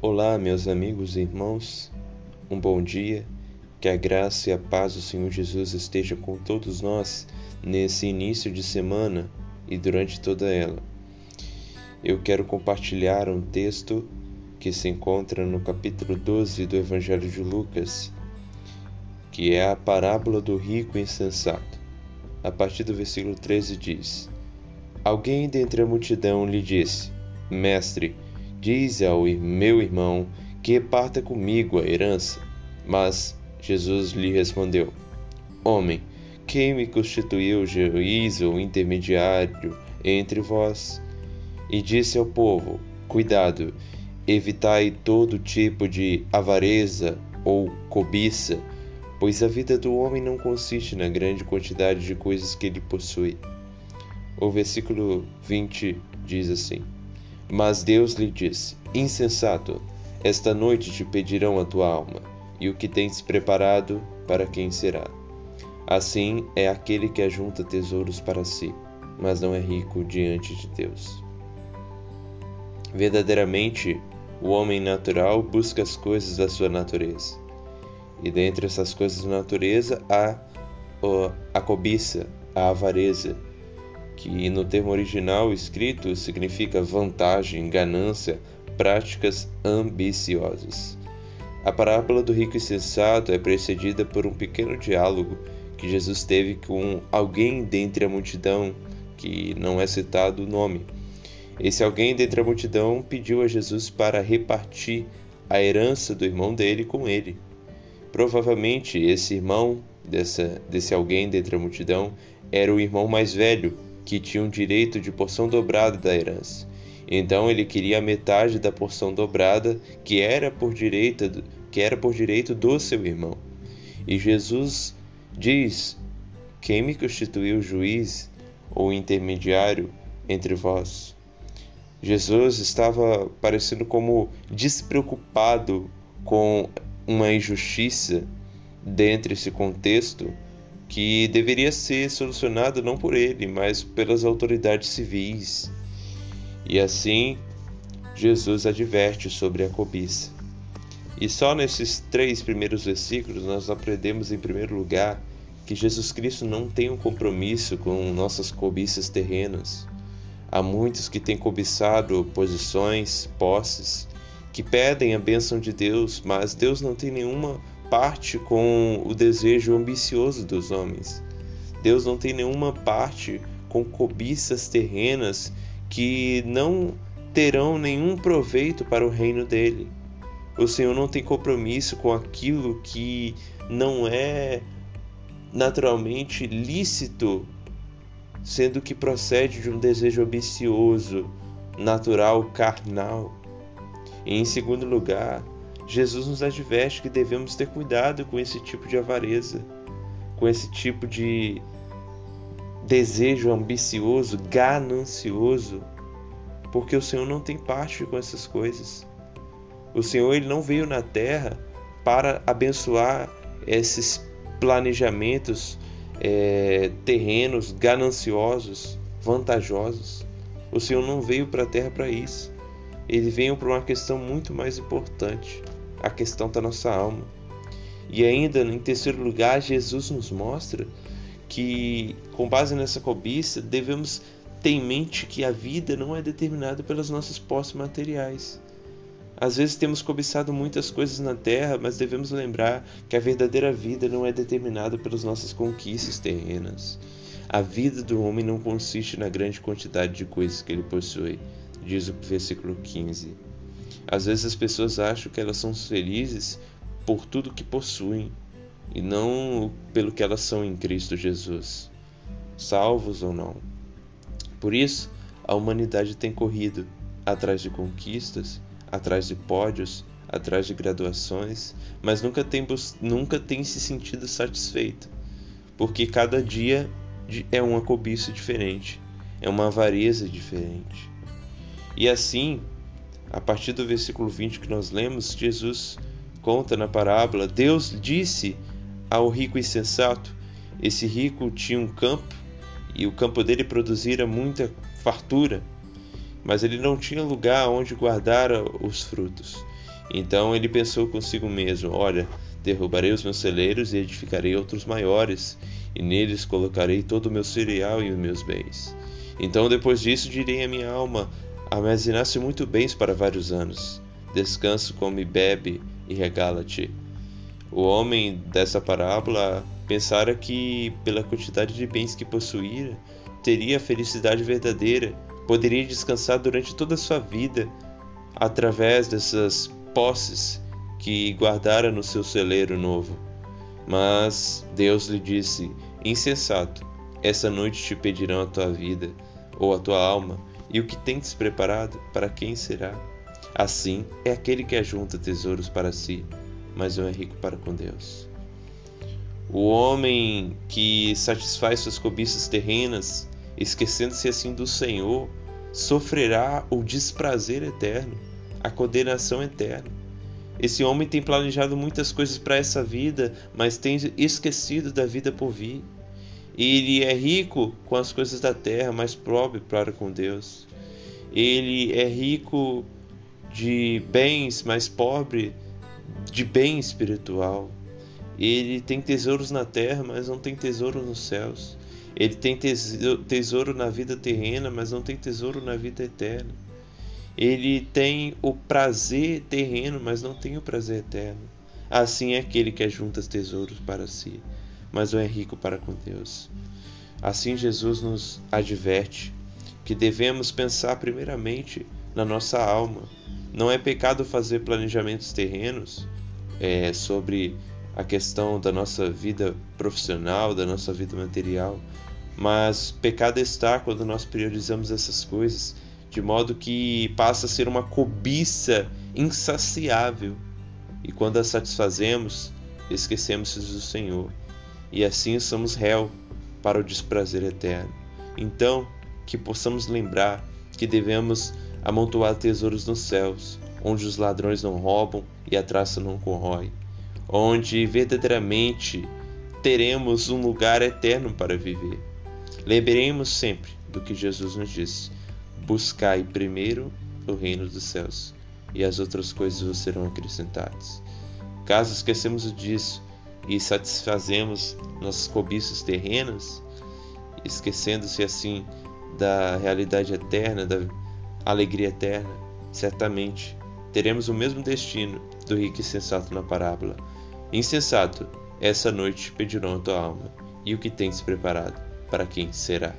Olá, meus amigos e irmãos, um bom dia, que a graça e a paz do Senhor Jesus esteja com todos nós nesse início de semana e durante toda ela. Eu quero compartilhar um texto que se encontra no capítulo 12 do Evangelho de Lucas, que é a parábola do rico insensato. A partir do versículo 13 diz: Alguém dentre a multidão lhe disse: Mestre, Diz ao meu irmão que reparta comigo a herança. Mas Jesus lhe respondeu: Homem, quem me constituiu juiz ou intermediário entre vós? E disse ao povo: Cuidado, evitai todo tipo de avareza ou cobiça, pois a vida do homem não consiste na grande quantidade de coisas que ele possui. O versículo 20 diz assim: mas Deus lhe disse: Insensato, esta noite te pedirão a tua alma, e o que tens preparado, para quem será? Assim é aquele que ajunta tesouros para si, mas não é rico diante de Deus. Verdadeiramente, o homem natural busca as coisas da sua natureza. E dentre essas coisas da natureza há a cobiça, a avareza, que no termo original escrito significa vantagem, ganância, práticas ambiciosas. A parábola do rico insensato é precedida por um pequeno diálogo que Jesus teve com alguém dentre a multidão, que não é citado o nome. Esse alguém dentre a multidão pediu a Jesus para repartir a herança do irmão dele com ele. Provavelmente esse irmão dessa, desse alguém dentre a multidão era o irmão mais velho, que tinham direito de porção dobrada da herança. Então ele queria metade da porção dobrada que era por direito, que era por direito do seu irmão. E Jesus diz: Quem me constituiu juiz ou intermediário entre vós? Jesus estava parecendo como despreocupado com uma injustiça dentro desse contexto que deveria ser solucionado não por ele, mas pelas autoridades civis. E assim, Jesus adverte sobre a cobiça. E só nesses três primeiros versículos nós aprendemos, em primeiro lugar, que Jesus Cristo não tem um compromisso com nossas cobiças terrenas. Há muitos que têm cobiçado posições, posses, que pedem a bênção de Deus, mas Deus não tem nenhuma parte com o desejo ambicioso dos homens. Deus não tem nenhuma parte com cobiças terrenas que não terão nenhum proveito para o reino dele. O Senhor não tem compromisso com aquilo que não é naturalmente lícito, sendo que procede de um desejo ambicioso, natural, carnal. E em segundo lugar, Jesus nos adverte que devemos ter cuidado com esse tipo de avareza, com esse tipo de desejo ambicioso, ganancioso, porque o Senhor não tem parte com essas coisas. O Senhor ele não veio na terra para abençoar esses planejamentos é, terrenos gananciosos, vantajosos. O Senhor não veio para a terra para isso. Ele veio para uma questão muito mais importante a questão da nossa alma. E ainda, em terceiro lugar, Jesus nos mostra que, com base nessa cobiça, devemos ter em mente que a vida não é determinada pelas nossas posses materiais. Às vezes temos cobiçado muitas coisas na terra, mas devemos lembrar que a verdadeira vida não é determinada pelas nossas conquistas terrenas. A vida do homem não consiste na grande quantidade de coisas que ele possui, diz o versículo 15. Às vezes as pessoas acham que elas são felizes por tudo que possuem e não pelo que elas são em Cristo Jesus, salvos ou não. Por isso, a humanidade tem corrido atrás de conquistas, atrás de pódios, atrás de graduações, mas nunca tem, nunca tem se sentido satisfeito, porque cada dia é uma cobiça diferente, é uma avareza diferente. E assim, a partir do versículo 20 que nós lemos, Jesus conta na parábola: Deus disse ao rico insensato: esse rico tinha um campo e o campo dele produzira muita fartura, mas ele não tinha lugar onde guardar os frutos. Então ele pensou consigo mesmo: Olha, derrubarei os meus celeiros e edificarei outros maiores, e neles colocarei todo o meu cereal e os meus bens. Então depois disso direi à minha alma: Armazenaste muito bens para vários anos. Descanso, come, bebe e regala-te. O homem dessa parábola pensara que, pela quantidade de bens que possuía, teria a felicidade verdadeira, poderia descansar durante toda a sua vida através dessas posses que guardara no seu celeiro novo. Mas Deus lhe disse: Insensato, essa noite te pedirão a tua vida ou a tua alma, e o que tens preparado, para quem será? Assim é aquele que ajunta tesouros para si, mas não é rico para com Deus. O homem que satisfaz suas cobiças terrenas, esquecendo-se assim do Senhor, sofrerá o desprazer eterno a condenação eterna. Esse homem tem planejado muitas coisas para essa vida, mas tem esquecido da vida por vir. Ele é rico com as coisas da terra, mas pobre para com Deus. Ele é rico de bens, mas pobre de bem espiritual. Ele tem tesouros na terra, mas não tem tesouro nos céus. Ele tem tesouro na vida terrena, mas não tem tesouro na vida eterna. Ele tem o prazer terreno, mas não tem o prazer eterno. Assim é aquele que ajunta tesouros para si, mas não é rico para com Deus. Assim Jesus nos adverte que devemos pensar primeiramente na nossa alma. Não é pecado fazer planejamentos terrenos é, sobre a questão da nossa vida profissional, da nossa vida material, mas pecado está quando nós priorizamos essas coisas de modo que passa a ser uma cobiça insaciável. E quando a satisfazemos, esquecemos do Senhor, e assim somos réu para o desprazer eterno. Então, que possamos lembrar que devemos amontoar tesouros nos céus, onde os ladrões não roubam e a traça não corrói, onde verdadeiramente teremos um lugar eterno para viver. Lembremos sempre do que Jesus nos disse: Buscai primeiro o reino dos céus, e as outras coisas vos serão acrescentadas. Caso esquecemos disso e satisfazemos nossas cobiças terrenas, esquecendo-se assim da realidade eterna, da alegria eterna, certamente teremos o mesmo destino do rico e sensato na parábola. Insensato, essa noite pedirão a tua alma, e o que tens preparado, para quem será?